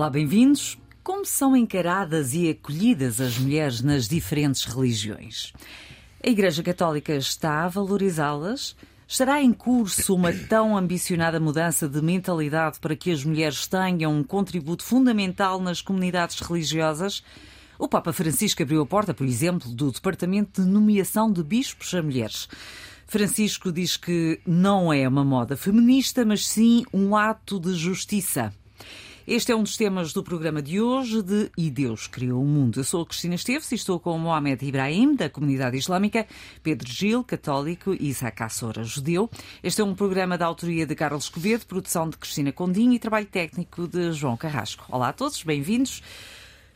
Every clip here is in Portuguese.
Olá, bem-vindos. Como são encaradas e acolhidas as mulheres nas diferentes religiões? A Igreja Católica está a valorizá-las? Estará em curso uma tão ambicionada mudança de mentalidade para que as mulheres tenham um contributo fundamental nas comunidades religiosas? O Papa Francisco abriu a porta, por exemplo, do Departamento de Nomeação de Bispos a Mulheres. Francisco diz que não é uma moda feminista, mas sim um ato de justiça. Este é um dos temas do programa de hoje de E Deus Criou o Mundo. Eu sou a Cristina Esteves e estou com Mohamed Ibrahim, da comunidade islâmica, Pedro Gil, católico e Isaac Assora, judeu. Este é um programa da autoria de Carlos Escovedo, produção de Cristina Condinho e trabalho técnico de João Carrasco. Olá a todos, bem-vindos.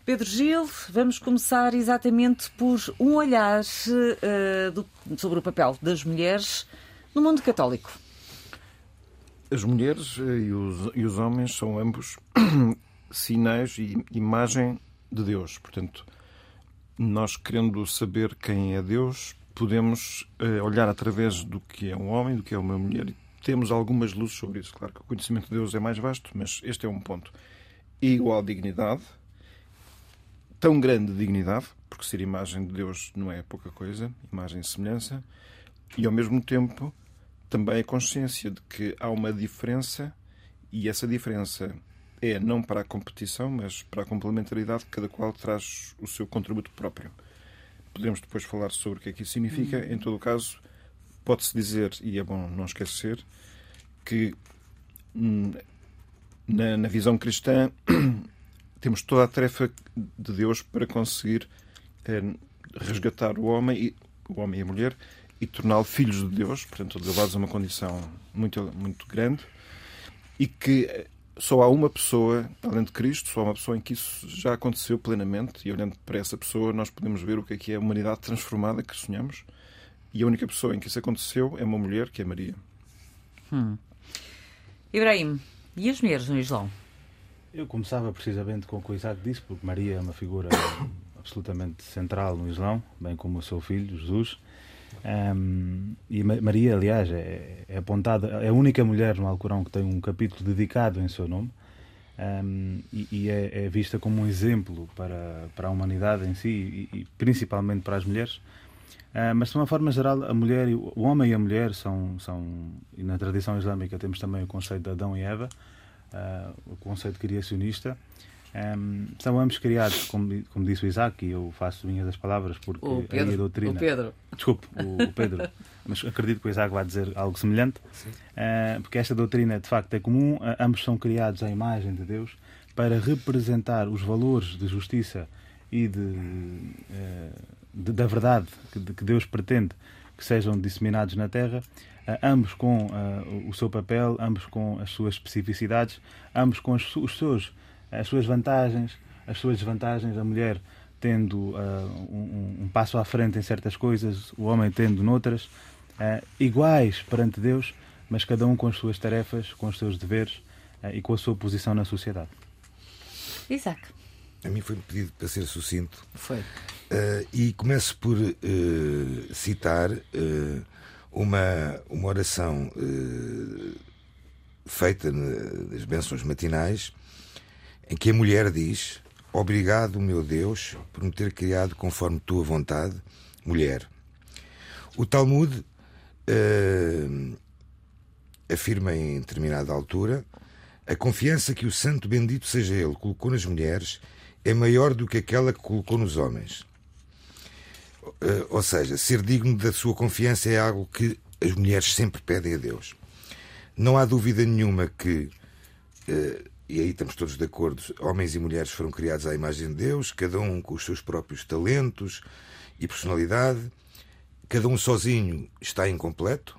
Pedro Gil, vamos começar exatamente por um olhar uh, do, sobre o papel das mulheres no mundo católico as mulheres eh, e os, e os homens são ambos sinais e imagem de Deus. Portanto, nós querendo saber quem é Deus, podemos eh, olhar através do que é um homem, do que é uma mulher. E temos algumas luzes sobre isso. Claro que o conhecimento de Deus é mais vasto, mas este é um ponto. Igual dignidade, tão grande dignidade, porque ser imagem de Deus não é pouca coisa, imagem e semelhança, e ao mesmo tempo também a consciência de que há uma diferença e essa diferença é não para a competição, mas para a complementaridade, cada qual traz o seu contributo próprio. Podemos depois falar sobre o que é que isso significa. Uhum. Em todo o caso, pode-se dizer, e é bom não esquecer, que hum, na, na visão cristã temos toda a tarefa de Deus para conseguir é, resgatar o homem, e, o homem e a mulher e torná-lo filhos de Deus, portanto, levados a uma condição muito, muito grande, e que só há uma pessoa, além de Cristo, só há uma pessoa em que isso já aconteceu plenamente, e olhando para essa pessoa, nós podemos ver o que é, que é a humanidade transformada que sonhamos, e a única pessoa em que isso aconteceu é uma mulher, que é Maria. Hum. Ibrahim, e as mulheres no Islão? Eu começava precisamente com o que o Isaac disse, porque Maria é uma figura absolutamente central no Islão, bem como o seu filho, Jesus. Um, e Maria, aliás, é, é, apontada, é a única mulher no Alcorão que tem um capítulo dedicado em seu nome um, e, e é, é, vista como um exemplo para, para a humanidade em si e, e principalmente para as mulheres. Uh, mas de uma forma geral, a mulher, o homem e a mulher são, são e na tradição islâmica temos também o conceito de Adão e Eva, uh, o conceito criacionista. Um, são ambos criados, como, como disse o Isaac, e eu faço minhas as palavras, porque o Pedro, a doutrina. O Pedro. Desculpe, o, o Pedro. mas acredito que o Isaac vai dizer algo semelhante, uh, porque esta doutrina de facto é comum. Uh, ambos são criados à imagem de Deus para representar os valores de justiça e de, uh, de da verdade que, de, que, Deus pretende que sejam disseminados na Terra. ambos com o seu papel, ambos com as suas especificidades, ambos com os, os seus as suas vantagens, as suas desvantagens, a mulher tendo uh, um, um, passo à frente em certas coisas, o homem tendo noutras, uh, iguais perante Deus, mas cada um com as suas tarefas, com os seus deveres uh, e com a sua posição na sociedade. Isaac. A mim foi-me pedido para ser sucinto. Foi. e começo por citar uma, uma oração feita nas bênçãos matinais em que a mulher diz: Obrigado, meu Deus, por me ter criado conforme tua vontade, mulher. O Talmud uh, afirma em determinada altura: a confiança que o Santo Bendito seja Ele colocou nas mulheres é maior do que aquela que colocou nos homens. Uh, ou seja, ser digno da sua confiança é algo que as mulheres sempre pedem a Deus. Não há dúvida nenhuma que uh, e aí estamos todos de acordo, homens e mulheres foram criados à imagem de Deus, cada um com os seus próprios talentos e personalidade, cada um sozinho está incompleto.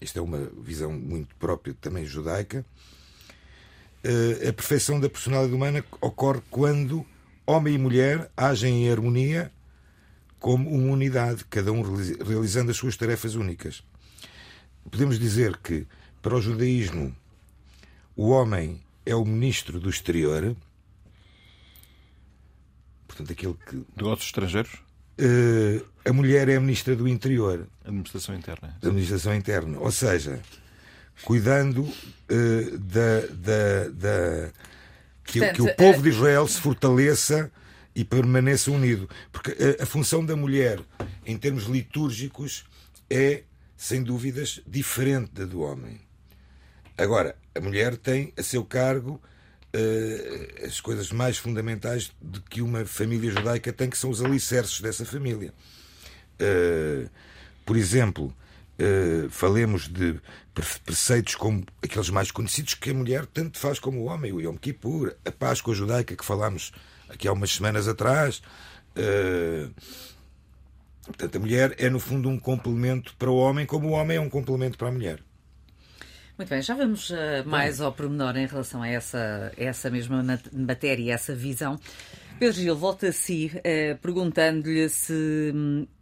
Esta é uma visão muito própria também judaica. eh, a perfeição da personalidade humana ocorre quando homem e mulher agem em harmonia como uma unidade, cada um realizando as suas tarefas únicas. Podemos dizer que, para o judaísmo, o homem é o ministro do exterior, portanto, aquele que. De negócios estrangeiros? Uh, a mulher é a ministra do interior. Administração interna. Administração interna. Ou seja, cuidando uh, da, da, da que, Portanto, que, o povo de Israel se fortaleça e permaneça unido. Porque a, a, função da mulher, em termos litúrgicos, é, sem dúvidas, diferente da do homem. Agora, a mulher tem a seu cargo uh, as coisas mais fundamentais de que uma família judaica tem, que são os alicerces dessa família. Uh, por exemplo, uh, falemos de preceitos como aqueles mais conhecidos que a mulher tanto faz como o homem, o Yom Kippur, a Páscoa judaica que falámos aqui há umas semanas atrás. Uh, portanto, a mulher é no fundo um complemento para o homem, como o homem é um complemento para a mulher. Muito bem, já vamos uh, mais ao pormenor em relação a essa, essa mesma matéria, essa visão. Pedro Gil, volta a si, uh, perguntando-lhe se,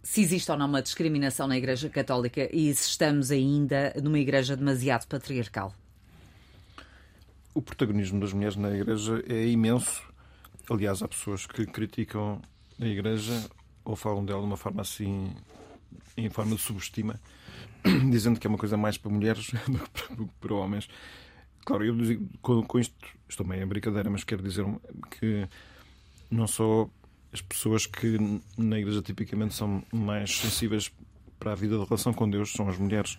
se existe ou não uma discriminação na Igreja Católica e se estamos ainda numa Igreja demasiado patriarcal. O protagonismo das mulheres na Igreja é imenso. Aliás, há pessoas que criticam a Igreja ou falam dela de uma forma assim, em forma de subestima dizendo que é uma coisa mais para mulheres do que para homens. Claro, eu com, com isto estou meio em brincadeira, mas quero dizer que não só as pessoas que na igreja tipicamente são mais sensíveis para a vida da relação com Deus são as mulheres.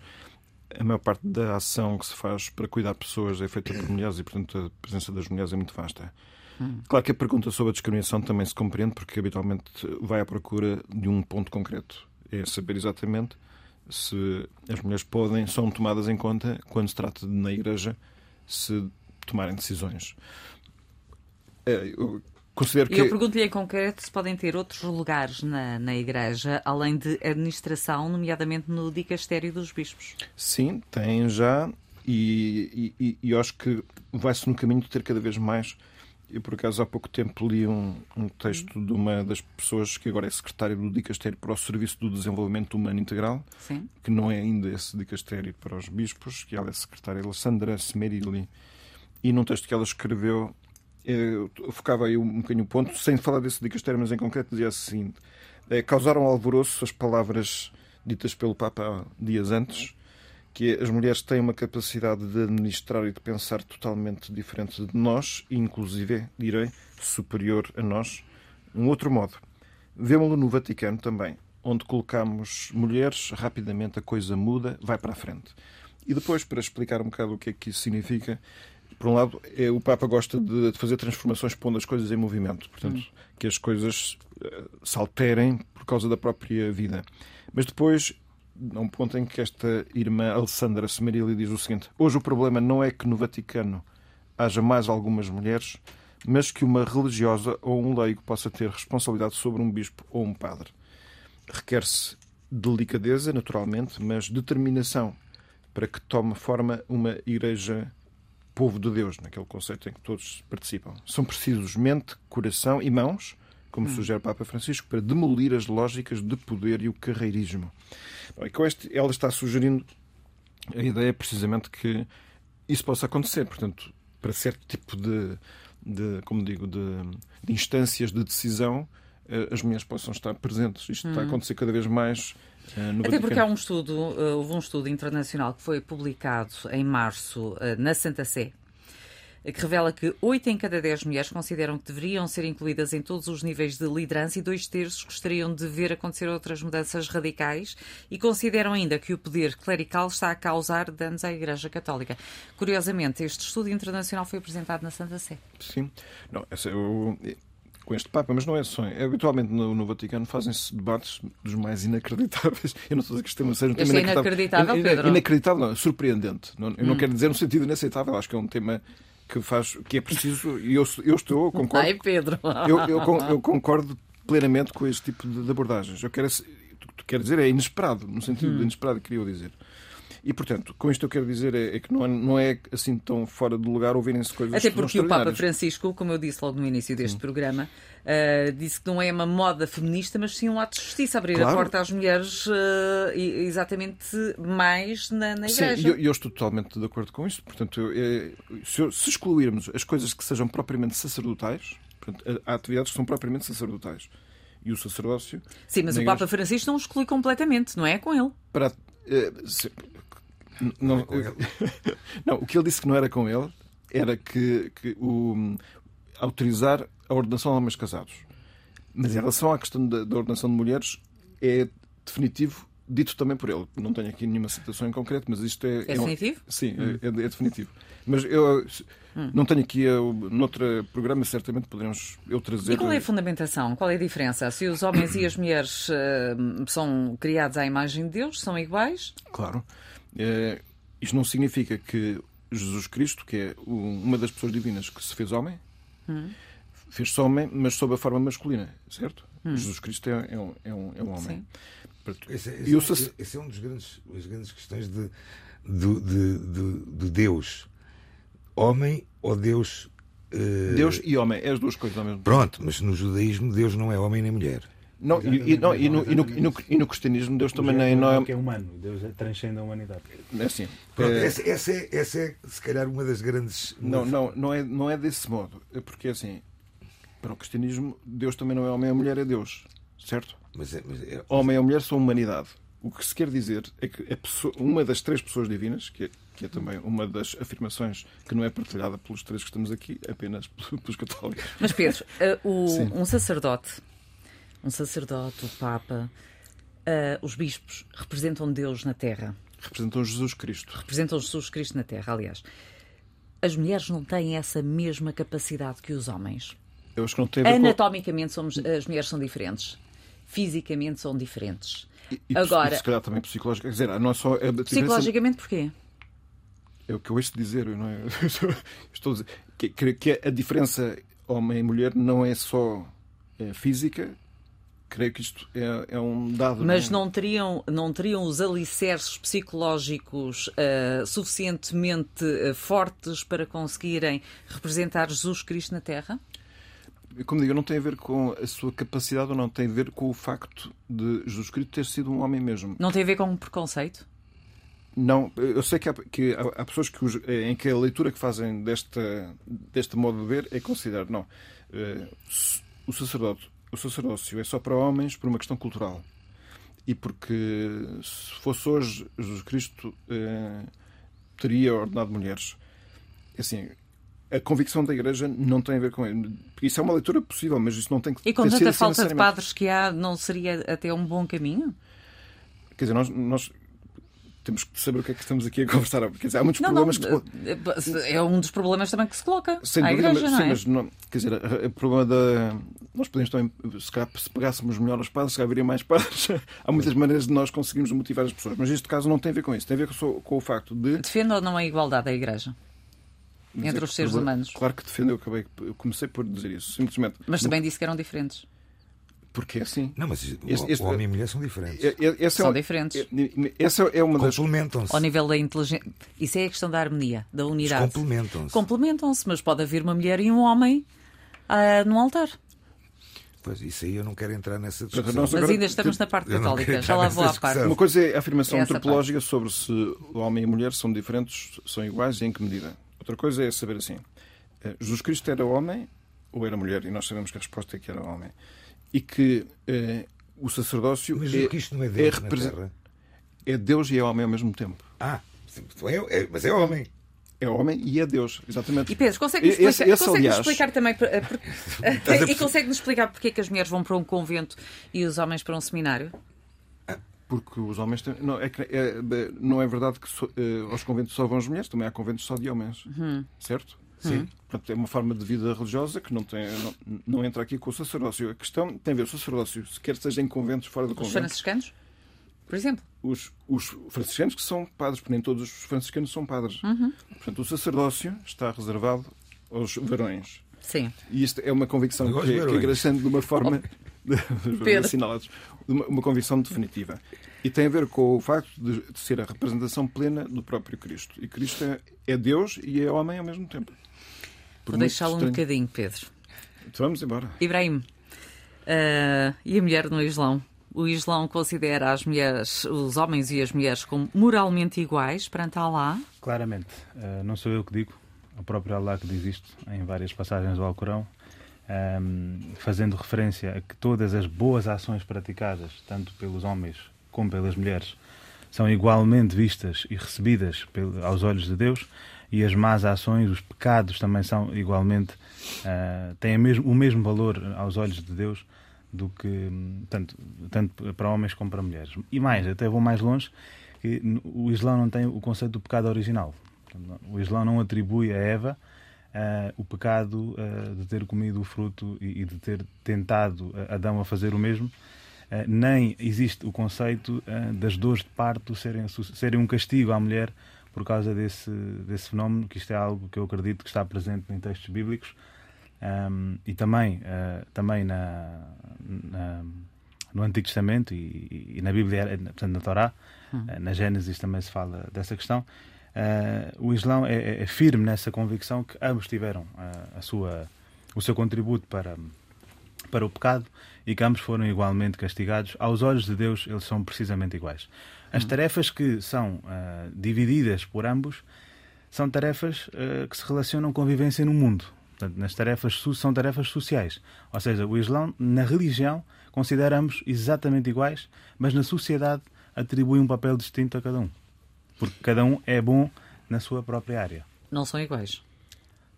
A maior parte da ação que se faz para cuidar de pessoas é feita por mulheres e, portanto, a presença das mulheres é muito vasta. Hum. Claro que a pergunta sobre a discriminação também se compreende, porque habitualmente vai à procura de um ponto concreto. É saber exatamente se as mulheres podem, são tomadas em conta quando se trata de, na Igreja, se tomarem decisões. É, eu considero que... Eu pergunto-lhe em concreto se podem ter outros lugares na, na Igreja, além de administração, nomeadamente no dicastério dos bispos. Sim, têm já, e, e, e acho que vai-se no caminho de ter cada vez mais eu, por acaso, há pouco tempo li um, um texto de uma das pessoas que agora é secretária do Dicastério para o Serviço do Desenvolvimento Humano Integral, Sim. que não é ainda esse Dicastério para os bispos, que ela é secretária Alessandra Semerilli. E num texto que ela escreveu, eu focava aí um bocadinho o ponto, sem falar desse Dicastério, mas em concreto dizia é, causaram alvoroço as palavras ditas pelo Papa dias antes que as mulheres têm uma capacidade de administrar e de pensar totalmente diferente de nós, e inclusive, direi, superior a nós. Um outro modo. Vemos-lo no Vaticano também, onde colocamos mulheres, rapidamente a coisa muda, vai para a frente. E depois, para explicar um bocado o que é que isso significa, por um lado, é, o Papa gosta de fazer transformações pondo as coisas em movimento, portanto, hum. que as coisas uh, se alterem por causa da própria vida. Mas depois a um ponto em que esta irmã Alessandra Semerilli diz o seguinte: Hoje o problema não é que no Vaticano haja mais algumas mulheres, mas que uma religiosa ou um leigo possa ter responsabilidade sobre um bispo ou um padre. Requer-se delicadeza, naturalmente, mas determinação para que tome forma uma igreja povo de Deus, naquele conceito em que todos participam. São precisos mente, coração e mãos como hum. sugere o Papa Francisco, para demolir as lógicas de poder e o carreirismo. Bom, e com este, ela está sugerindo a ideia precisamente que isso possa acontecer. Portanto, para certo tipo de, de como digo, de, de, instâncias de decisão, eh, as mulheres possam estar presentes. Isto hum. está a hum. acontecer cada vez mais uh, Até Vaticano. porque há um estudo, uh, houve um estudo internacional que foi publicado em março uh, na Santa Sé, que revela que 8 em cada 10 mulheres consideram que deveriam ser incluídas em todos os níveis de liderança e dois terços gostariam de ver acontecer outras mudanças radicais e consideram ainda que o poder clerical está a causar danos à Igreja Católica. Curiosamente, este estudo internacional foi apresentado na Santa Sé. Sim. Não, essa o com este Papa, mas não é só. É, habitualmente no, no Vaticano fazem-se debates dos mais inacreditáveis. Eu não estou a dizer que este tema seja um tema este é inacreditável. Pedro. Inacreditável, não, surpreendente. Não, eu hum. não quero dizer no sentido inaceitável, acho que é um tema que faz que é preciso e eu, eu estou concordo. Ai, Pedro. Eu, eu, eu, concordo plenamente com este tipo de, abordagens. Eu quero quero dizer é inesperado no sentido hum. de inesperado queria eu dizer E, portanto, com isto eu quero dizer é, é que não é, não é assim tão fora de lugar ouvirem-se coisas Até porque o Papa. Francisco, como eu disse logo no início deste programa, uh, disse que não é uma moda feminista, mas sim um ato de justiça, abrir a Claro. porta às mulheres uh, exatamente mais na, na Sim, igreja. e eu, eu estou totalmente de acordo com isso. Portanto, eu, se, eu- se excluirmos as coisas que sejam propriamente sacerdotais, portanto, há atividades que são propriamente sacerdotais. E o sacerdócio. Sim, mas o Papa igreja- Francisco não o exclui completamente, não é com ele. Para, se- não, é com ele. não, o que ele disse que não era com ele era que, que o, autorizar a ordenação de homens casados. Mas em relação à questão da, da ordenação de mulheres, é definitivo, dito também por ele. Não tenho aqui nenhuma citação em concreto, mas isto é. É um- definitivo? Sim, é, é definitivo. Mas eu não tenho aqui, eu, noutro programa, certamente poderemos eu trazer. E qual é a fundamentação? Qual é a diferença? Se os homens e as mulheres eh, são criados à imagem de Deus, são iguais? Claro. Eh, isto não significa que Jesus Cristo, que é uma das pessoas divinas que se fez homem, fez-se homem, mas sob a forma masculina, certo? Jesus Cristo é, é um, é um, é um homem. Esse, é- e esse, o é, sac- esse é um dos grandes, as grandes questões de, do, de, de- do Deus. Homem ou Deus. eh, Deus e homem, é as duas coisas ao mesmo tempo. Pronto, mas no judaísmo Deus não é homem nem mulher. Não, e, e- não, e, no, e, no, e, no, e no cristianismo, Deus também nem, não que é. é humano. Deus é- transcende a humanidade. É assim. Pronto, eh, essa, essa é, essa é, se calhar, uma das grandes. Não, não, não é, não é desse modo. É porque assim, para o cristianismo, Deus também não é homem, a mulher é Deus. Certo? Mas é, mas é- Homem e mulher são humanidade. O que se quer dizer é que a pessoa- uma das três pessoas divinas, que é, que é também uma das afirmações que não é partilhada pelos três que estamos aqui, apenas pelos católicos. Mas Pedro, eh, o- um sacerdote, um sacerdote, o Papa, eh, os bispos representam Deus na Terra. Representam Jesus Cristo. Representam Jesus Cristo na Terra, aliás. As mulheres não têm essa mesma capacidade que os homens. Eu acho que não tem a ver com... Anatomicamente somos, as mulheres são diferentes. Fisicamente são diferentes. E, e, Agora- se calhar também psicológica. Quer dizer, não é só. A diferença- Psicologicamente porquê? É o que eu ouço dizer, não é? Estou a dizer que, que- a diferença homem e mulher não é só é, física. Creio que isto é, é um dado. Mas não teriam, não teriam os alicerces psicológicos eh, suficientemente eh, fortes para conseguirem representar Jesus Cristo na Terra? Como digo, não tem a ver com a sua capacidade ou não, tem a ver com o facto de Jesus Cristo ter sido um homem mesmo. Não tem a ver com um preconceito? Não, eu sei que há, que há- há pessoas que, os- em que a leitura que fazem desta, deste modo de ver é considerar, não, eh, o sacerdote, o sacerdócio é só para homens por uma questão cultural. E porque se fosse hoje Jesus Cristo eh, teria ordenado mulheres. Assim, a convicção da Igreja não tem a ver com ele. Isso é uma leitura possível, mas isso não tem que E com tanta assim falta de padres que há, não seria até um bom caminho? Quer dizer, nós, nós temos que saber o que é que estamos aqui a conversar. Quer dizer, há muitos Não, não. problemas que. É um dos problemas também que se coloca Sem dúvida, Igreja, mas, não sim, é? mas não, quer dizer, o problema da. Nós podemos também, se calhar, se pegássemos melhor os padres, se calhar haveria mais padres. Há muitas maneiras de nós conseguirmos motivar as pessoas, mas neste caso não tem a ver com isso. Tem a ver com, o facto de. Defende ou não a igualdade da Igreja? Dizer Entre que os seres problema- humanos. Claro que defendo, eu, acabei, eu comecei por dizer isso, simplesmente. Mas também disse que eram diferentes. Porque é assim. Não, mas Este- este- homem e a mulher são diferentes. É- é- essa São é, um- diferentes. é- Essa é uma das. Complementam-se. Ao nível da inteligência. Isso é a questão da harmonia, da unidade. Complementam-se. Complementam-se, mas pode haver uma mulher e um homem ah, num altar. Pois, isso aí eu não quero entrar nessa discussão. nós Mas agora ainda estamos na parte católica. Já lá vou à parte. Uma coisa é a afirmação antropológica sobre se o homem e a mulher são diferentes, são iguais e em que medida. Outra coisa é saber assim: eh, Jesus Cristo era homem ou era mulher? E nós sabemos que a resposta é que era homem. E que eh, o sacerdócio Mas é, que isto não é Deus é na represen- Terra. é Deus e é homem ao mesmo tempo. Ah, então é- é- mas é homem. É homem e é Deus, exatamente. E Pedro, consegue-nos explicar, esse, consegue-nos aliás, explicar também. por- eh, por- e consegue-nos explicar porque é que as mulheres vão para um convento e os homens para um seminário? Porque os homens têm. Não é, que- é- não é verdade que só, eh, aos conventos só vão as mulheres, também há conventos só de homens. Uhum. Certo? Sim. Portanto, é uma forma de vida religiosa que não, tem, não, não entra aqui com o sacerdócio. A questão tem a ver o sacerdócio, se quer seja em conventos fora do Os convento. franciscanos? Por exemplo. Os, os franciscanos que são padres, porque nem todos os franciscanos são padres. Uhum. Portanto, o sacerdócio está reservado aos varões. Sim. E isto é uma convicção que, os que. Igreja tem de uma forma. Assinalados, uma, uma convicção definitiva. E tem a ver com o facto de, de ser a representação plena do próprio Cristo. E Cristo é, é Deus e é homem ao mesmo tempo. Por Vou deixá-lo um bocadinho, Pedro. Então Vamos embora. Ibrahim, ah, e a mulher no Islão? O Islão considera as mulheres, os homens e as mulheres como moralmente iguais perante Allah? Claramente, eh, não sou eu que digo, é o próprio Allah que diz isto em várias passagens do Alcorão, ehm, fazendo referência a que todas as boas ações praticadas, tanto pelos homens como pelas mulheres, são igualmente vistas e recebidas aos olhos de Deus, e as más ações, os pecados também são igualmente, eh, têm mesmo- o mesmo valor aos olhos de Deus do que tanto, tanto para homens como para mulheres. E mais, até vou mais longe, que o Islão não tem o conceito do pecado original. O Islão não atribui a Eva ah, o pecado ah, de ter comido o fruto e, e de ter tentado ah, Adão a fazer o mesmo. Ah, nem existe o conceito das dores de parto serem, serem um castigo à mulher por causa desse, desse fenómeno, que isto é algo que eu acredito que está presente em textos bíblicos um, e também, uh, também na, na- no Antigo Testamento e, e na Bíblia, eh, portanto na Torá, uh, na Gênesis também se fala dessa questão. Uh, o Islão é, é- é firme nessa convicção que ambos tiveram uh, a sua, o seu contributo para, para o pecado e que ambos foram igualmente castigados. Aos olhos de Deus, eles são precisamente iguais. As tarefas que são uh, divididas por ambos são tarefas uh, que se relacionam com a vivência no mundo. Portanto, nas tarefas são tarefas sociais. Ou seja, o Islão, na religião, considera ambos exatamente iguais, mas na sociedade atribui um papel distinto a cada um. Porque cada um é bom na sua própria área. Não são iguais.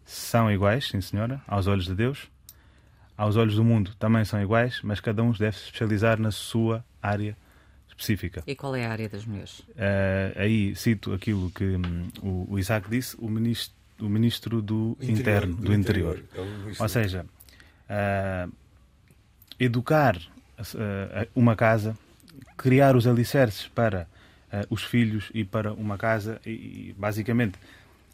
São iguais, sim senhora, aos olhos de Deus. Aos olhos do mundo também são iguais, mas cada um deve se especializar na sua área específica. E qual é a área das mulheres? Eh, aí cito aquilo que hum, o, Isaac disse, o ministro, o ministro do interno, do interior. É o Luís Ou seja, ah, educar ah, uma casa, criar os alicerces para os filhos e para uma casa, e, basicamente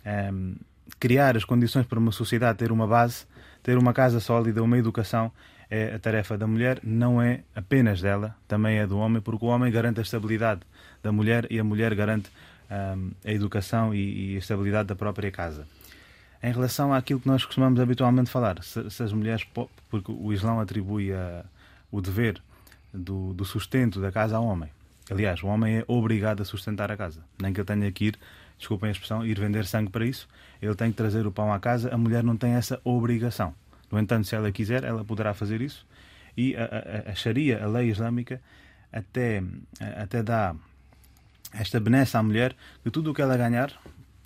ahm, criar as condições para uma sociedade ter uma base, ter uma casa sólida, uma educação. É a tarefa da mulher, não é apenas dela, também é do homem, porque o homem garante a estabilidade da mulher e a mulher garante ahm, a educação e, e a estabilidade da própria casa em relação àquilo que nós costumamos habitualmente falar, se, se as mulheres, po- porque o Islão atribui a- o dever do, do sustento da casa ao homem. Aliás, o homem é obrigado a sustentar a casa. Nem que eu tenha que ir, desculpem a expressão, ir vender sangue para isso, ele tem que trazer o pão à casa, a mulher não tem essa obrigação. No entanto, se ela quiser, ela poderá fazer isso. E a, a, a Sharia, a lei islâmica, até, até dá esta benesse à mulher que tudo o que ela ganhar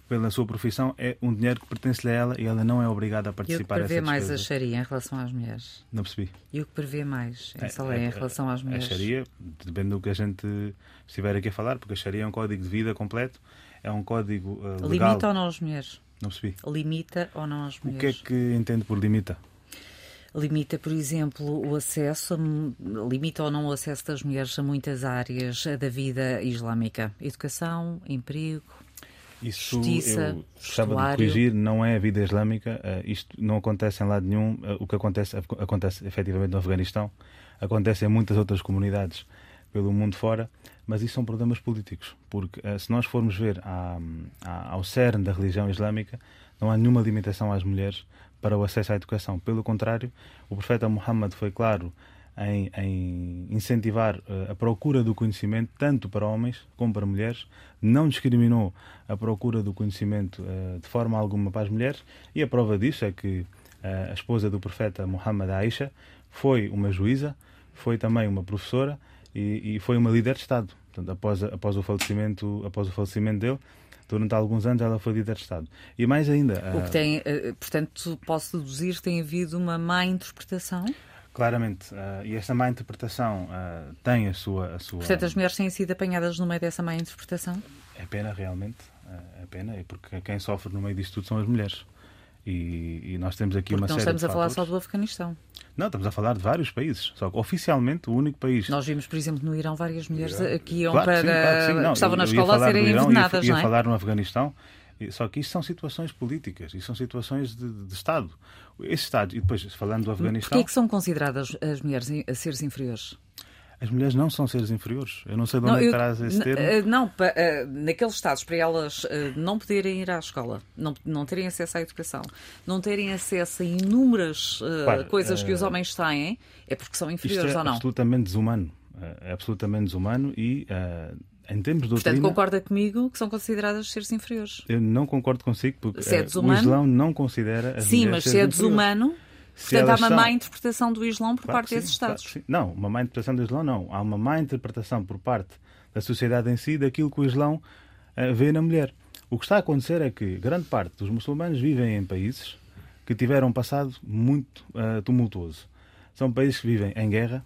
pela sua profissão é um dinheiro que pertence a ela e ela não é obrigada a E o que participar prevê dessa mais a. Sharia em relação às mulheres? Não percebi. E o que prevê mais essa É, lei em é, relação às mulheres? A Sharia, depende do que a gente estiver aqui a falar, porque a Sharia é um código de vida completo, é um código uh, legal. Limita ou não as mulheres? Não percebi. Limita ou não as O que é mulheres? que entende por limita? Limita, por exemplo, o acesso, a- limita ou não o acesso das mulheres a muitas áreas da vida islâmica? Educação, emprego, Isso Justiça, eu gostava de corrigir, não é a vida islâmica, eh, isto não acontece em lado nenhum, eh, o que acontece, acontece efetivamente no Afeganistão, acontece em muitas outras comunidades pelo mundo fora, mas isso são problemas políticos, porque eh, se nós formos ver à- à- ao cerne da religião islâmica, não há nenhuma limitação às mulheres para o acesso à educação. Pelo contrário, o profeta Muhammad foi claro em, em incentivar eh, a procura do conhecimento tanto para homens como para mulheres, não discriminou a procura do conhecimento eh, de forma alguma para as mulheres e a prova disso é que eh, a esposa do profeta Muhammad Aisha foi uma juíza, foi também uma professora e, e foi uma líder de Estado. Portanto, após, após, o falecimento, após o falecimento dele, durante alguns anos ela foi líder de Estado. E mais ainda, O que tem, portanto, posso deduzir que tem havido uma má interpretação? Claramente, ah, e esta má interpretação ah, tem a sua, a sua Portanto, as mulheres têm sido apanhadas no meio dessa má interpretação? É pena, realmente. É é pena, é porque quem sofre no meio disto tudo são as mulheres. E, e nós temos aqui Porque uma não série estamos de a falar só do Afeganistão. Não, estamos a falar de vários países. Só que oficialmente o único país. Nós vimos, por exemplo, no Irão várias mulheres que iam Claro que para. sim, claro que sim. Não, que estavam na ia escola a serem ia- envenenadas, ia, não é? falar no Afeganistão. Só que isto são situações políticas e são situações de, de Estado. Esse Estado, e depois falando do Afeganistão. Porquê é que são consideradas as mulheres seres inferiores? As mulheres não são seres inferiores. Eu não sei de onde não, é traz esse termo. Eh, não, uh, naqueles estados, para elas uh, não poderem ir à escola, não, não terem acesso à educação, não terem acesso a inúmeras uh, coisas que os homens têm, é porque são inferiores é ou não? É absolutamente desumano. É absolutamente desumano e em termos de doutrina... Portanto, concorda comigo que são consideradas seres inferiores? Eu não concordo consigo porque se é o Islão não considera as Sim, mas se é desumano... Portanto, há uma são... má interpretação do Islão por claro parte sim, desses Estados. Claro, não, uma má interpretação do Islão não. Há uma má interpretação por parte da sociedade em si daquilo que o Islão uh, vê na mulher. O que está a acontecer é que grande parte dos muçulmanos vivem em países que tiveram um passado muito uh, tumultuoso. São países que vivem em guerra,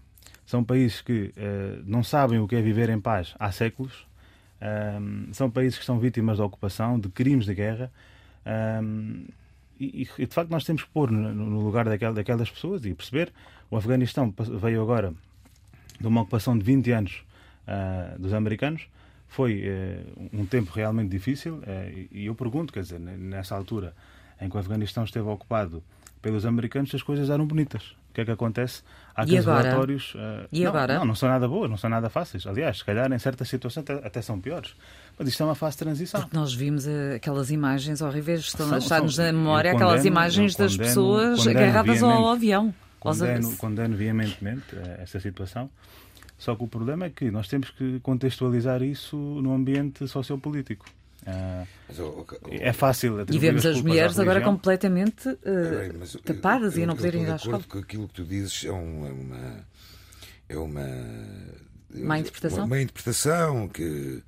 são países que uh, não sabem o que é viver em paz há séculos, são países que são vítimas da ocupação, de crimes de guerra. E, e, de facto nós temos que pôr no, lugar daquelas, pessoas e perceber. O Afeganistão veio agora de uma ocupação de 20 anos uh, dos americanos. Foi uh, um tempo realmente difícil e eu pergunto, quer dizer, nessa altura em que o Afeganistão esteve ocupado pelos americanos, as coisas eram bonitas. Que é que acontece? Há aqueles relatórios. Uh, e não, agora? Não, não são nada boas, não são nada fáceis. Aliás, se calhar em certas situações até, até são piores. Mas isto é uma fase de transição. Porque nós vimos uh, aquelas imagens horríveis, estão, está-nos na memória condeno, aquelas imagens condeno, das pessoas agarradas ao avião. Condeno, condeno veementemente uh, esta situação. Só que o problema é que nós temos que contextualizar isso no ambiente sociopolítico. Uh, o, o, é fácil. E vemos as mulheres agora completamente uh, mas, tapadas eu, eu, e não poderem ir à escola. que aquilo que tu dizes é uma. É uma, é uma má interpretação? Uma, uma interpretação que,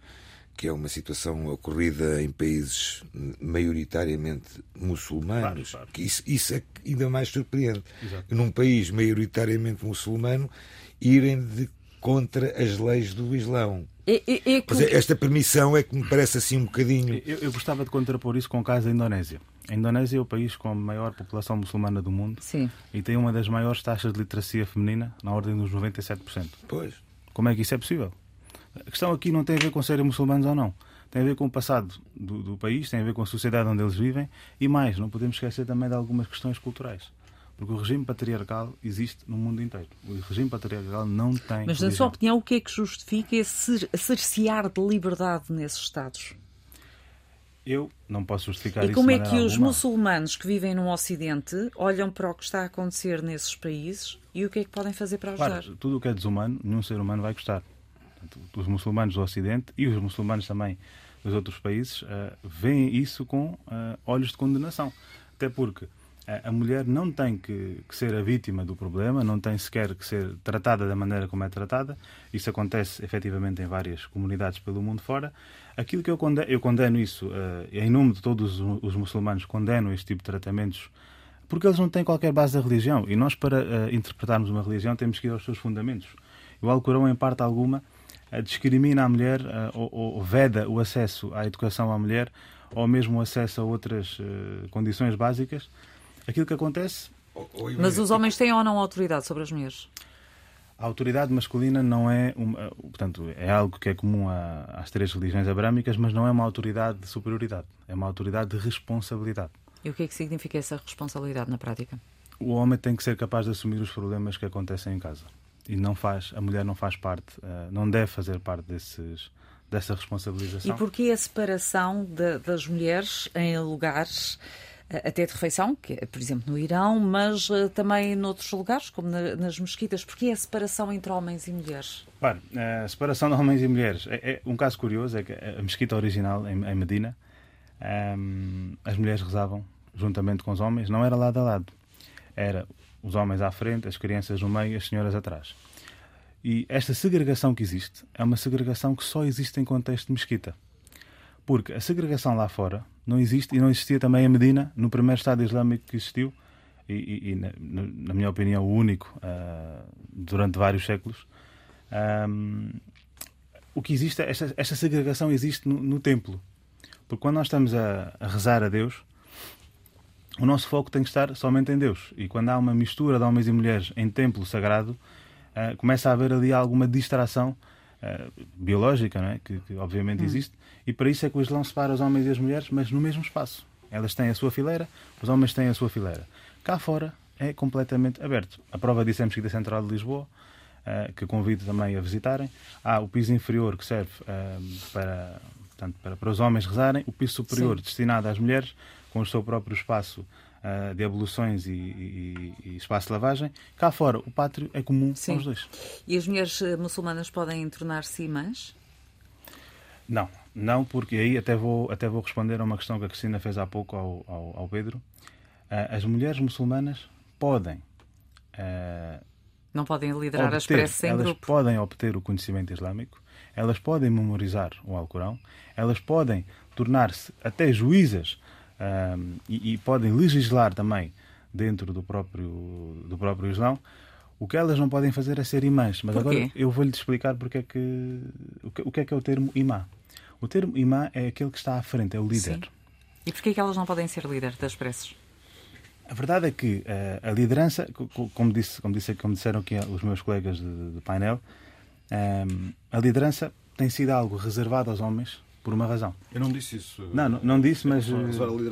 que é uma situação ocorrida em países maioritariamente muçulmanos. Claro, claro. Que isso, isso é ainda mais surpreende. Exato. Num país maioritariamente muçulmano, irem de contra as leis do Islão. É, é, é que... Esta permissão é que me parece assim um bocadinho. Eu, eu, gostava de contrapor isso com o caso da Indonésia. A Indonésia é o país com a maior população muçulmana do mundo Sim. e tem uma das maiores taxas de literacia feminina, na ordem dos 97%. Pois. Como é que isso é possível? A questão aqui não tem a ver com serem muçulmanos ou não. Tem a ver com o passado do, do país, tem a ver com a sociedade onde eles vivem e mais, não podemos esquecer também de algumas questões culturais. Porque o regime patriarcal existe no mundo inteiro. O regime patriarcal não tem. Mas, na sua opinião, o que é que justifica esse cercear de liberdade nesses Estados? Eu não posso justificar e isso. E como é que os muçulmanos que vivem no Ocidente olham para o que está a acontecer nesses países e o que é que podem fazer para ajudar? Claro, tudo o que é desumano, nenhum ser humano vai gostar. Os muçulmanos do Ocidente e os muçulmanos também dos outros países uh, veem isso com uh, olhos de condenação. Até porque a mulher não tem que, que, ser a vítima do problema, não tem sequer que ser tratada da maneira como é tratada. Isso acontece efetivamente em várias comunidades pelo mundo fora. Aquilo que eu condeno, eu condeno isso, uh, em nome de todos os, os, muçulmanos, condeno este tipo de tratamentos, porque eles não têm qualquer base da religião. E nós, para uh, interpretarmos uma religião, temos que ir aos seus fundamentos. O Alcorão, em parte alguma, uh, discrimina a mulher ou, ou, veda o acesso à educação à mulher ou mesmo o acesso a outras condições básicas Aquilo que acontece. Mas os homens têm ou não autoridade sobre as mulheres? A autoridade masculina não é uma, portanto é algo que é comum às três religiões abrâmicas, mas não é uma autoridade de superioridade, é uma autoridade de responsabilidade. E o que é que significa essa responsabilidade na prática? O homem tem que ser capaz de assumir os problemas que acontecem em casa e não faz, a mulher não faz parte, eh, não deve fazer parte desses dessa responsabilização. E porquê a separação de, das mulheres em lugares até de refeição, que é, por exemplo, no Irão, mas uh, também noutros lugares, como na, nas mesquitas. Porquê a separação entre homens e mulheres? Claro, a separação de homens e mulheres. É, é um caso curioso é que a mesquita original, em, em Medina, um, ehm, as mulheres rezavam juntamente com os homens, não era lado a lado. Era os homens à frente, as crianças no meio as senhoras atrás. E esta segregação que existe é uma segregação que só existe em contexto de mesquita. Porque a segregação lá fora não existe e não existia também em Medina, no primeiro Estado Islâmico que existiu, e, e, e na, na, minha opinião, o único uh, durante vários séculos. Um, o que existe, esta, esta segregação existe no, no, templo. Porque quando nós estamos a, a, rezar a Deus, o nosso foco tem que estar somente em Deus. E quando há uma mistura de homens e mulheres em templo sagrado, uh, começa a haver ali alguma distração uh, biológica, é? que, que obviamente existe, e para isso é que o Islão separa os homens e as mulheres, mas no mesmo espaço. Elas têm a sua fileira, os homens têm a sua fileira. Cá fora é completamente aberto. A prova disso é a Mesquita Central de Lisboa, uh, que convido também a visitarem. Há o piso inferior que serve uh, para, portanto, para, para os homens rezarem, o piso superior Sim. destinado às mulheres, com o seu próprio espaço uh, de abluções e, e, e, espaço de lavagem. Cá fora, o pátrio é comum Sim. aos dois. E as mulheres eh, muçulmanas podem tornar-se imãs? Não, não, porque aí até vou, até vou responder a uma questão que a Cristina fez há pouco ao, ao, ao Pedro. Uh, as mulheres muçulmanas podem uh, Não podem liderar obter, as preces em elas grupo? podem obter o conhecimento islâmico, elas podem memorizar o Alcorão, elas podem tornar-se até juízas um, e, e, podem legislar também dentro do próprio, do próprio Islão. O que elas não podem fazer é ser imãs. Mas agora eu vou-lhe explicar porque é que, o, que, o que é que é o termo imã. O termo imã é aquele que está à frente, é o líder. Sim. E porquê que elas não podem ser líder das preces? A verdade é que uh, a liderança, como, disse, como, disse, como disseram aqui os meus colegas de, de painel, um, a liderança tem sido algo reservado aos homens por uma razão. Eu não disse isso. Não, não, não disse, mas, a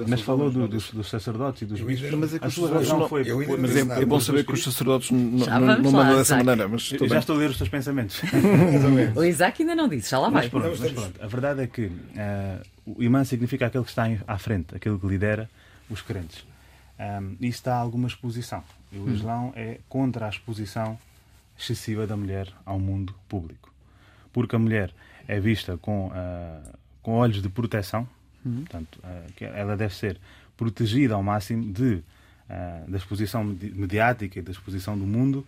mas falou do, dos, dos sacerdotes e dos bispos. Mas é que a sua razão não- foi. Mas é, é bom saber que os sacerdotes não, Já não, mandam dessa maneira. Mas Eu já bem. estou a ler os teus pensamentos. O Isaac ainda não disse, já lá vai. Mas pronto, mas pronto, a verdade é que eh, o imã significa aquele que está à frente, aquele que lidera os crentes. Um, e isso dá alguma exposição. E o Islão é contra a exposição excessiva da mulher ao mundo público. Porque a mulher é vista com, ah, com olhos de proteção, portanto, ah, que ela deve ser protegida ao máximo de, ah, da exposição medi- mediática e da exposição do mundo.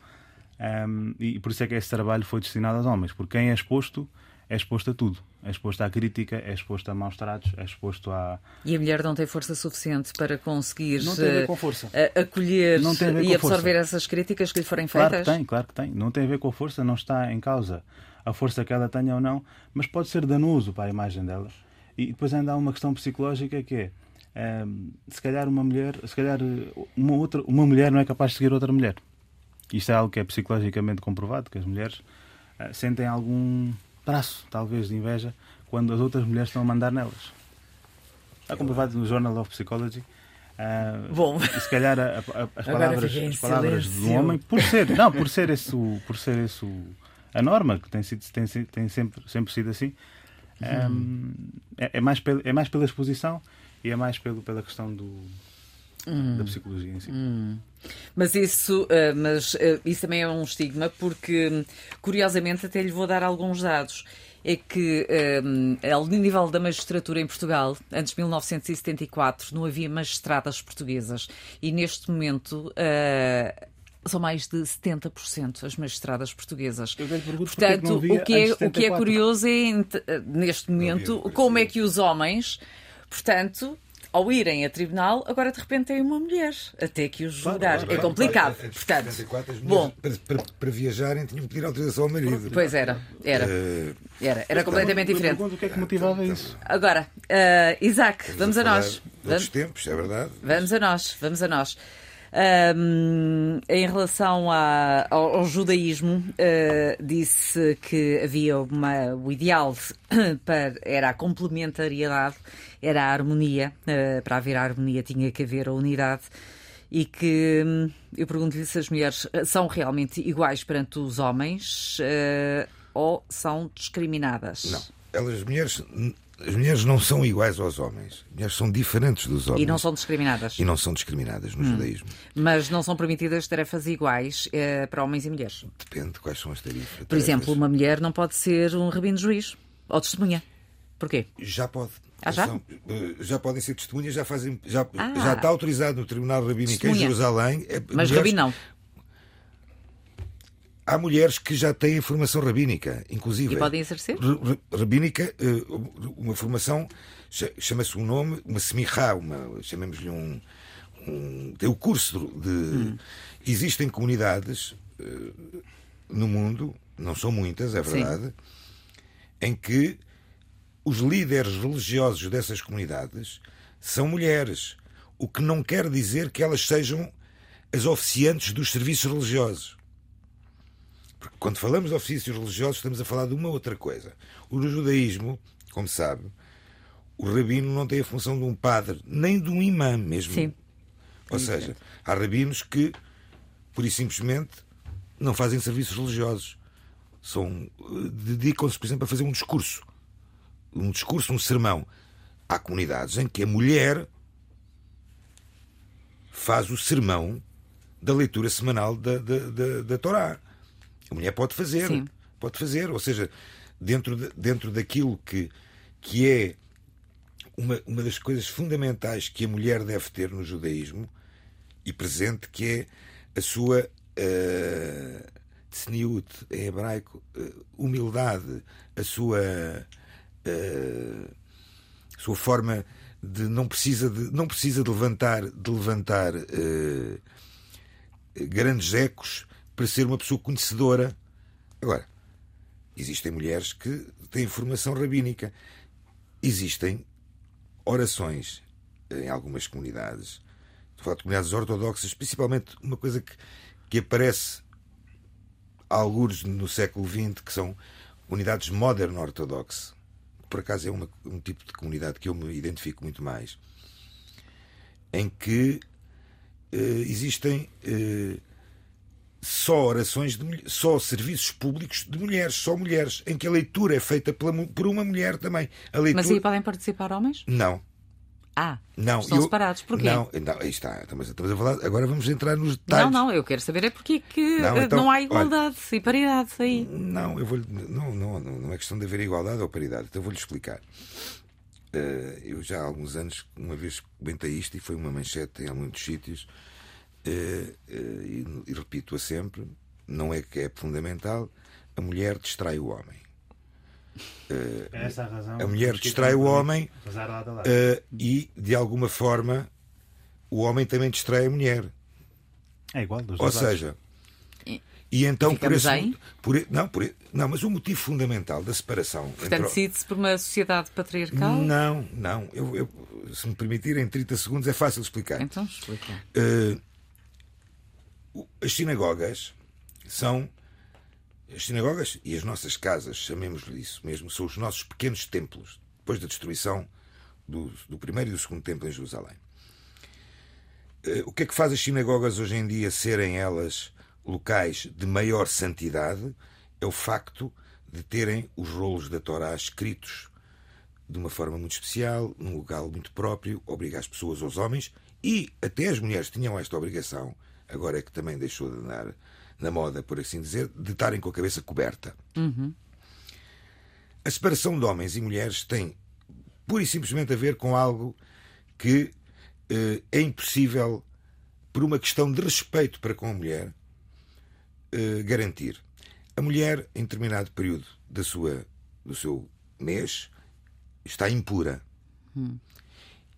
Um, e por isso é que esse trabalho foi destinado aos homens, porque quem é exposto é exposto a tudo. É exposto à crítica, é exposto a maus tratos, é exposto a. E a mulher não tem força suficiente para conseguir Não tem a ver eh, com força. acolher Não tem a ver e com absorver força. essas críticas que lhe forem Claro feitas? que tem, claro que tem. Não tem a ver com a força, não está em causa a força que ela tenha ou não, mas pode ser danoso para a imagem dela. E depois ainda há uma questão psicológica que é ehm, se calhar uma mulher, se calhar eh, uma, outra, uma mulher não é capaz de seguir outra mulher. Isto é algo que é psicologicamente comprovado, que as mulheres eh, sentem algum traço, talvez, de inveja quando as outras mulheres estão a mandar nelas. Está comprovado no Journal of Psychology. Ah, Bom. e se calhar a- a- as palavras, as palavras do homem, por ser, não, por ser esse, por ser esse o- a norma, que tem, sido, tem, tem sempre, sempre sido assim, ah, é, é mais pela, é mais pela exposição e é mais pelo, pela questão do, Hum. da psicologia em si. Mas isso, eh, mas eh, isso também é um estigma, porque curiosamente até lhe vou dar alguns dados. É que eh, ao nível da magistratura em Portugal, antes de 1974, não havia magistradas portuguesas. E neste momento eh, são mais de 70% as magistradas portuguesas. Eu pergunto é que Portanto, havia o que, é, o que é 74? curioso é, neste momento, havia, como é que os homens, portanto, ao irem a tribunal, agora de repente têm uma mulher, até que os julgar. claro, é claro. complicado. Antes de Portanto, 74, as bom, para, para, para viajarem tinham que pedir autorização ao marido. pois era, era, Eh, era, era completamente Eu diferente. pergunto o que é que motivava isso. Agora, ah, Isaac, vamos a falar nós. Vamos, tempos, é verdade. vamos a nós, vamos a nós. Ahm, em relação ao, ao judaísmo, ah, disse que havia uma, o ideal para, era a complementariedade, era a harmonia. Ah, para haver a harmonia tinha que haver a unidade. E que hum, eu pergunto-lhe se as mulheres ah, são realmente iguais perante os homens ah, ou são discriminadas. Não. Elas, as mulheres, as mulheres não são iguais aos homens. As mulheres são diferentes dos homens. E não são discriminadas. E não são discriminadas no judaísmo. Mas não são permitidas tarefas iguais eh, para homens e mulheres. Depende de quais são as tarifas. Por exemplo, uma mulher não pode ser um rabino juiz ou testemunha. Porquê? Já pode. Ah, já? Atenção, eh, já podem ser testemunhas, já fazem. Já, Ah. já está autorizado no Tribunal Rabínico em. Jerusalém. É, Mas mulheres- rabino não. Há mulheres que já têm formação rabínica, inclusive. E podem exercer? Rabínica, eh, uma formação, cha- chama-se um nome, uma semichá, uma, chamemos-lhe um, um. Tem o curso de. Hum. Existem comunidades eh, no mundo, não são muitas, é Sim. verdade, em que os líderes religiosos dessas comunidades são mulheres, o que não quer dizer que elas sejam as oficiantes dos serviços religiosos. Porque quando falamos de ofícios religiosos, estamos a falar de uma outra coisa. O judaísmo, como sabe, o rabino não tem a função de um padre, nem de um imã mesmo. Sim. Ou seja, há rabinos que, por e simplesmente, não fazem serviços religiosos. São, eh, dedicam-se, por exemplo, a fazer um discurso. Um discurso, um sermão. Há comunidades em que a mulher faz o sermão da leitura semanal da, da, da, da Torá. A mulher pode fazer. Sim. Pode fazer. Ou seja, dentro, de, dentro daquilo que, que é uma, uma das coisas fundamentais que a mulher deve ter no judaísmo e presente, que é a sua uh, tzniut, em hebraico, uh, humildade, a sua, uh, sua forma de não precisa de não precisa de levantar de levantar grandes ecos para ser uma pessoa conhecedora. Agora, existem mulheres que têm formação rabínica. Existem orações em algumas comunidades. De comunidades ortodoxas, principalmente uma coisa que, que aparece alguns no século XX, que são unidades modern ortodox. Por acaso é uma, um tipo de comunidade que eu me identifico muito mais. Em que uh, existem uh, só orações, de, só serviços públicos de mulheres, só mulheres, em que a leitura é feita pela, por uma mulher também. A leitura... Mas aí podem participar homens? Não. Ah, não, estão eu... separados. Porquê? Não, não, aí está. Estamos, estamos a falar. Agora vamos entrar nos detalhes. Não, não, eu quero saber é porque que Não, então, não há igualdade e paridade aí. Não, eu vou não, não, não, é questão de haver igualdade ou paridade. Então vou-lhe explicar. Eh, eu já há alguns anos, uma vez comentei isto e foi uma manchete em muitos sítios, e, e repito-a sempre: não é que é fundamental, a mulher distrai o homem. É essa a razão. A mulher distrai o homem eh, e, de alguma forma, o homem também distrai a mulher. É igual, dos Ou seja, e então por esse, por, e- não, por, e- não, mas o motivo fundamental da separação Portanto, decide-se por uma sociedade patriarcal. não, não, eu, eu- se me permitirem 30 segundos é fácil de explicar. Então, explica. Eh, o- as sinagogas são as sinagogas e as nossas casas, chamemos-lhe isso mesmo, são os nossos pequenos templos, depois da destruição do, do primeiro e do segundo templo em Jerusalém. Eh, O que é que faz as sinagogas hoje em dia serem elas locais de maior santidade? É o facto de terem os rolos da Torá escritos de uma forma muito especial, num lugar muito próprio, obriga as pessoas, os homens e até as mulheres tinham esta obrigação, agora é que também deixou de andar na moda, por assim dizer, de estarem com a cabeça coberta. A separação de homens e mulheres tem pura e simplesmente a ver com algo que eh, é impossível, por uma questão de respeito para com a mulher, eh, garantir. A mulher, em determinado período da sua, do seu mês, está impura.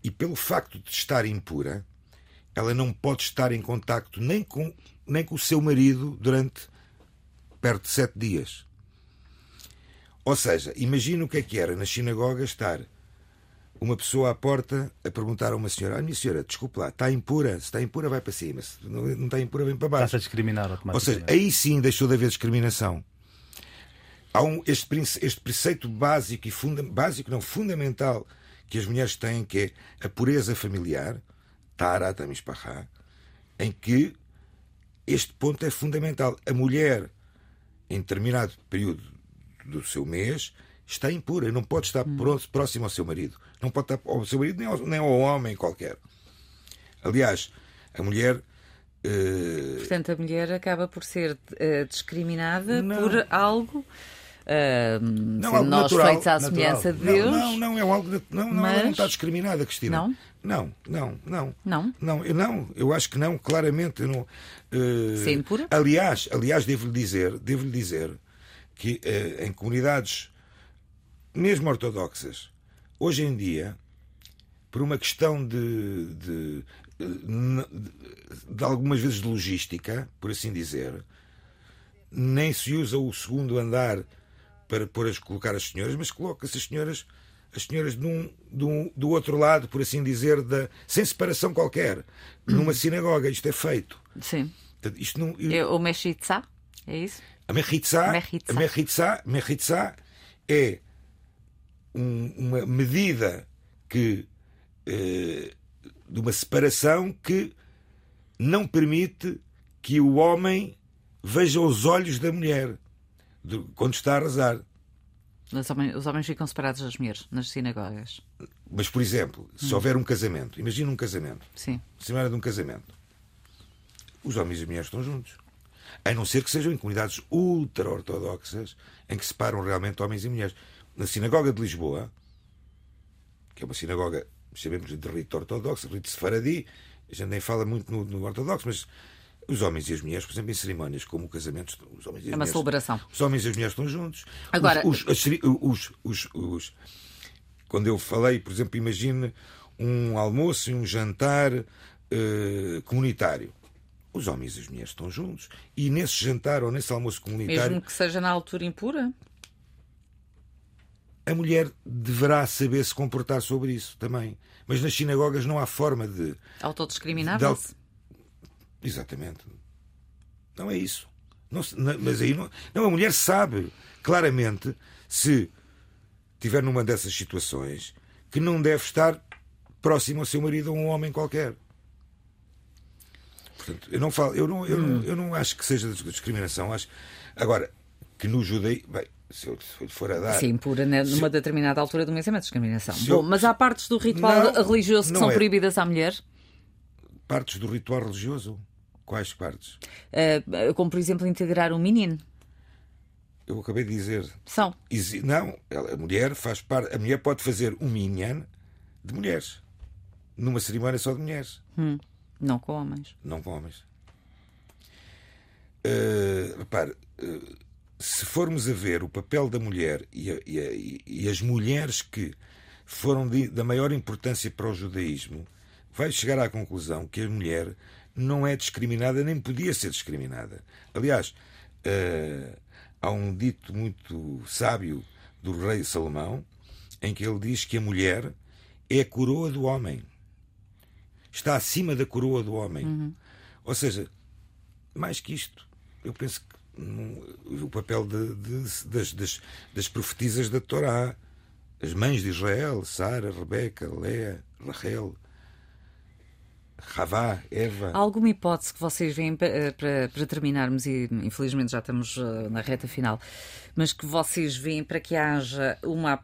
E pelo facto de estar impura, ela não pode estar em contacto nem com, nem com o seu marido durante perto de sete dias. Ou seja, imagina o que é que era na sinagoga estar uma pessoa à porta a perguntar a uma senhora: ah, minha senhora, desculpe lá, está impura? Se está impura, vai para cima. Se não está impura, vem para baixo. Está-se a discriminar Ou automaticamente. seja, aí sim deixou de haver discriminação. Há um, este, este preceito básico e funda, básico, não, fundamental que as mulheres têm, que é a pureza familiar, Tarat Mishpachá, em que este ponto é fundamental. A mulher, em determinado período do seu mês, está impura, não pode estar pró- próximo ao seu marido. Não pode estar ao seu marido nem ao, nem ao homem qualquer. Aliás, a mulher. eh, Portanto, a mulher acaba por ser eh, discriminada Não. por algo. Eh, algo nós natural, feitos à natural. semelhança de Não, Deus. Não, não, é um algo. Não, não, ela não Mas- está discriminada, Cristina. Não? Não, não, não. Não? Não, eu não, eu acho que não, claramente. Eu não, eh, Se é impura? Aliás, aliás devo-lhe dizer, devo-lhe dizer que eh, em comunidades mesmo ortodoxas, hoje em dia, por uma questão de, de, eh, de, de algumas vezes de logística, por assim dizer, nem se usa o segundo andar para pôr as, colocar as senhoras, mas coloca-se as senhoras, as senhoras um- do outro lado, por assim dizer, da, sem separação qualquer, numa sinagoga. Isto é feito. Sim. Isto não, É o Meshitzá? É isso? A Mechitza, Mechitza. a Mechitza, Mechitza é um- uma medida que eh, de uma separação que não permite que o homem veja os olhos da mulher do- quando está a rezar. Os homens, os homens ficam separados das mulheres nas sinagogas. Mas, por exemplo, se houver um casamento, imagina um casamento, Sim. semana de um casamento, os homens e as mulheres estão juntos. A não ser que sejam em comunidades ultra-ortodoxas em que separam realmente homens e mulheres. Na sinagoga de Lisboa, que é uma sinagoga, chamemos de rito ortodoxo, rito sefaradi, a gente nem fala muito no, no ortodoxo, mas os homens e as mulheres, por exemplo, em cerimónias como o casamento, os homens e as É uma mulheres- celebração. os homens e as mulheres estão juntos. Agora- Os, os- os- os- quando eu falei, por exemplo, imagine um almoço e um jantar eh, comunitário. Os homens e as mulheres estão juntos. E nesse jantar ou nesse almoço comunitário, Mesmo que seja na altura impura. a mulher deverá saber se comportar sobre isso também. Mas nas sinagogas não há forma de. Autodiscriminar-se. Exatamente. Não é isso. Não mas aí não, não, a mulher sabe claramente se estiver numa dessas situações que não deve estar próximo ao seu marido ou a um homem qualquer. Portanto, eu não falo, eu não, eu não, eu não acho que seja discriminação. Acho agora que no judeu, bem, se eu, for a dar, Sim, impura né, numa eu- determinada altura do mês é uma discriminação. Bom, eu- mas há partes do ritual Não, religioso que são é. proibidas à mulher. partes do ritual religioso, quais partes? Uh, como, por exemplo, integrar um menino. Eu acabei de dizer, São. Não, a mulher faz parte. A mulher pode fazer um minyan de mulheres. Numa cerimónia só de mulheres, Hum, não com homens. não com homens. Uh, repare, uh, se formos a ver o papel da mulher e, a- e a- e as mulheres que foram de- da maior importância para o judaísmo, vai chegar à conclusão que a mulher não é discriminada nem podia ser discriminada. Aliás, uh, há um dito muito sábio do rei Salomão em que ele diz que a mulher é a coroa do homem. Está acima da coroa do homem. Ou seja, mais que isto, eu penso que o papel de- de- das, das, das profetisas da Torá, as mães de Israel, Sara, Rebeca, Lea, Rachel, Ravá, Eva. Há alguma hipótese que vocês veem pa- eh, para, para terminarmos, e infelizmente já estamos eh, na reta final, mas que vocês veem para que haja uma.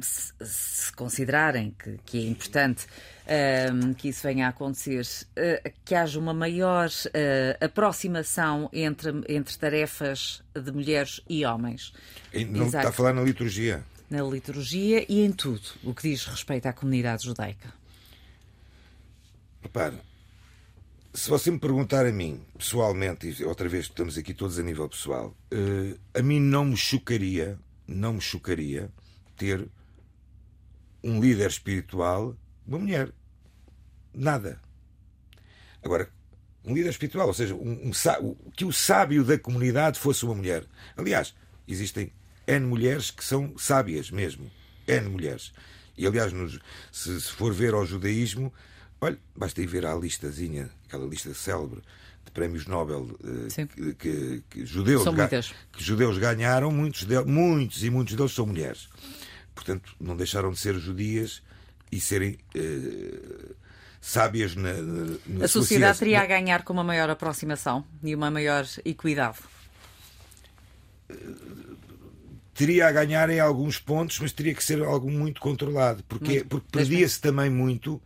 Se, se considerarem que, que é importante ehm, que isso venha a acontecer, eh, que haja uma maior eh, aproximação entre, entre tarefas de mulheres e homens E Não Exato. está a falar na liturgia. na liturgia e em tudo o que diz respeito à comunidade judaica. Repare, se você me perguntar a mim, pessoalmente, e outra vez estamos aqui todos a nível pessoal, eh, a mim não me chocaria, não me chocaria ter um líder espiritual uma mulher. Nada. Agora, um líder espiritual, ou seja, um, um que o sábio da comunidade fosse uma mulher. Aliás, existem N mulheres que são sábias mesmo. N mulheres. E aliás, nos- se, se for ver ao judaísmo, olha, basta ir ver a listazinha, aquela lista célebre de prémios Nobel eh, que, que- que judeus, que judeus ganharam, muitos, de- muitos e muitos deles são mulheres. Portanto, não deixaram de ser judias e serem eh, sábias na, na, A sociedade ciência. teria a ganhar com uma maior aproximação e uma maior equidade. teria a ganhar em alguns pontos, mas teria que ser algo muito controlado, porque, Muito. porque perdia-se também muito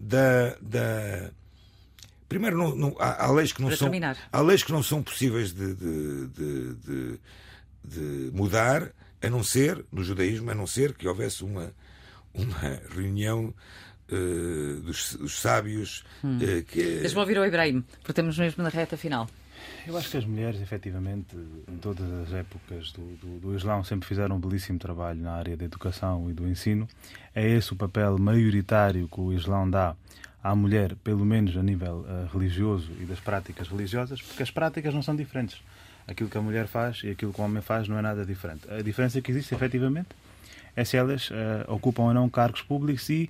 da. da... Primeiro, não, não- há, há leis que não Para são terminar. há leis que não são possíveis de, de, de, de- mudar, a não ser no judaísmo, a não ser que houvesse uma uma reunião eh, dos, dos sábios Hum. eh, que Deixa-me ouvir o Ibrahim, porque estamos mesmo na reta final. Eu acho que as mulheres, efetivamente, em todas as épocas do, do, do Islão, sempre fizeram um belíssimo trabalho na área da educação e do ensino. É esse o papel maioritário que o Islão dá à mulher, pelo menos a nível eh, religioso e das práticas religiosas, porque as práticas não são diferentes. Aquilo que a mulher faz e aquilo que o homem faz não é nada diferente. A diferença que existe, efetivamente, é se elas eh, ocupam ou não cargos públicos e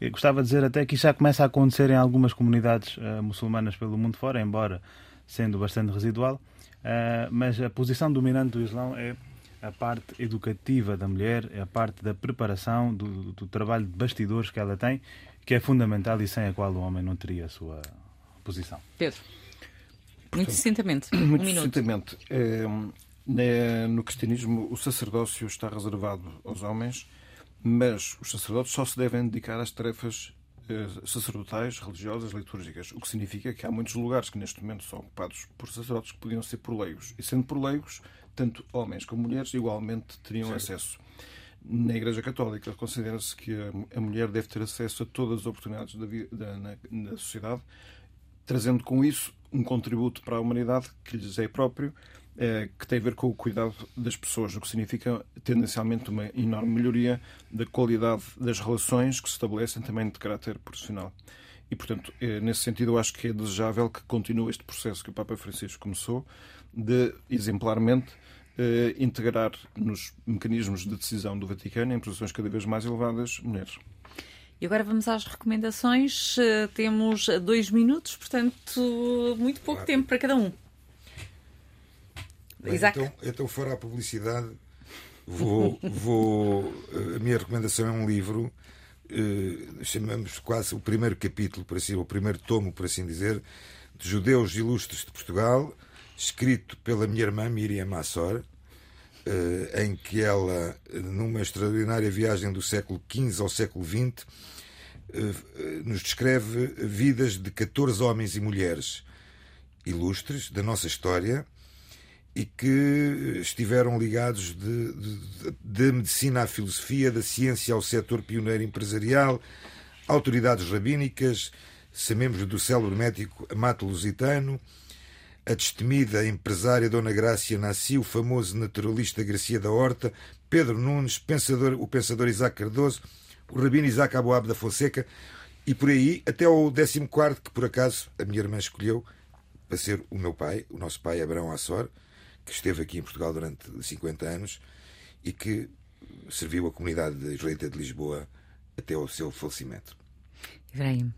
eu gostava de dizer até que isso já começa a acontecer em algumas comunidades eh, muçulmanas pelo mundo fora, embora sendo bastante residual, uh, mas a posição dominante do Islão é a parte educativa da mulher, é a parte da preparação, do, do trabalho de bastidores que ela tem, que é fundamental e sem a qual o homem não teria a sua posição. Pedro. Muito sucintamente. Muito um sucintamente. É, no cristianismo, o sacerdócio está reservado aos homens, mas os sacerdotes só se devem dedicar às tarefas sacerdotais, religiosas, litúrgicas, o que significa que há muitos lugares que neste momento são ocupados por sacerdotes que podiam ser por leigos. E sendo por leigos, tanto homens como mulheres igualmente teriam Sim. acesso. Na Igreja Católica considera-se que a mulher deve ter acesso a todas as oportunidades da vida, na, na sociedade, trazendo com isso um contributo para a humanidade que lhes é próprio, que tem a ver com o cuidado das pessoas, o que significa tendencialmente uma enorme melhoria da qualidade das relações que se estabelecem também de caráter profissional. E, portanto, é, nesse sentido, eu acho que é desejável que continue este processo que o Papa Francisco começou de, exemplarmente, eh, integrar nos mecanismos de decisão do Vaticano, em posições cada vez mais elevadas, mulheres. E agora vamos às recomendações. Eh, temos dois minutos, portanto, muito pouco claro. tempo para cada um. Bem, Isaac. Então, então, fora a publicidade, vou, vou. A minha recomendação é um livro. Uh, chamamos quase o primeiro capítulo, por assim, o primeiro tomo, por assim dizer, de Judeus Ilustres de Portugal, escrito pela minha irmã Miriam Massor, uh, em que ela, numa extraordinária viagem do século XV ao século XX, uh, nos descreve vidas de 14 homens e mulheres ilustres da nossa história e que estiveram ligados da medicina à filosofia, da ciência ao setor pioneiro empresarial, autoridades rabínicas, sabemos do célebre médico Amato Lusitano, a destemida empresária Dona Grácia Nasci, o famoso naturalista Garcia da Horta, Pedro Nunes, pensador, o pensador Isaac Cardoso, o rabino Isaac Aboab da Fonseca e por aí até o 14 que por acaso a minha irmã escolheu para ser o meu pai, o nosso pai Abraão Assor, que esteve aqui em Portugal durante 50 anos e que serviu a comunidade israelita de Lisboa até o seu falecimento. Ibrahim.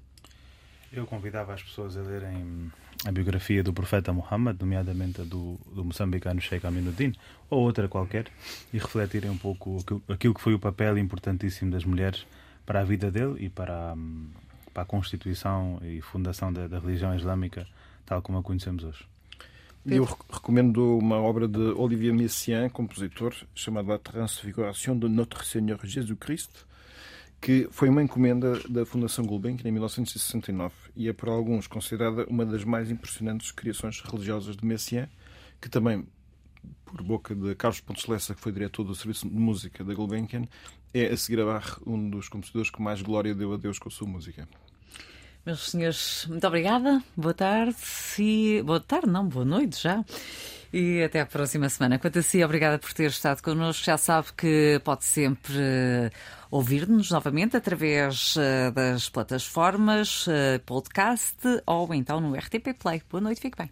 Eu convidava as pessoas a lerem a biografia do profeta Muhammad, nomeadamente a do, do moçambicano Sheikh Aminuddin, ou outra qualquer, e refletirem um pouco aquilo que foi o papel importantíssimo das mulheres para a vida dele e para a, para a constituição e fundação da, da religião islâmica tal como a conhecemos hoje. Eu recomendo uma obra de Olivier Messiaen, compositor, chamada La Transfiguration de Notre Seigneur Jésus-Christ, que foi uma encomenda da Fundação Gulbenkian em 1969 e é por alguns considerada uma das mais impressionantes criações religiosas de Messiaen, que também, por boca de Carlos Pontes Lessa, que foi diretor do Serviço de Música da Gulbenkian, é, a seguir a Barre, um dos compositores que mais glória deu a Deus com a sua música. Meus senhores, muito obrigada. Boa tarde e. Boa tarde, não, boa noite já. E até à próxima semana. Quanto a si, obrigada por ter estado connosco. Já sabe que pode sempre uh, ouvir-nos novamente através uh, das plataformas uh, podcast ou então no RTP Play. Boa noite, fique bem.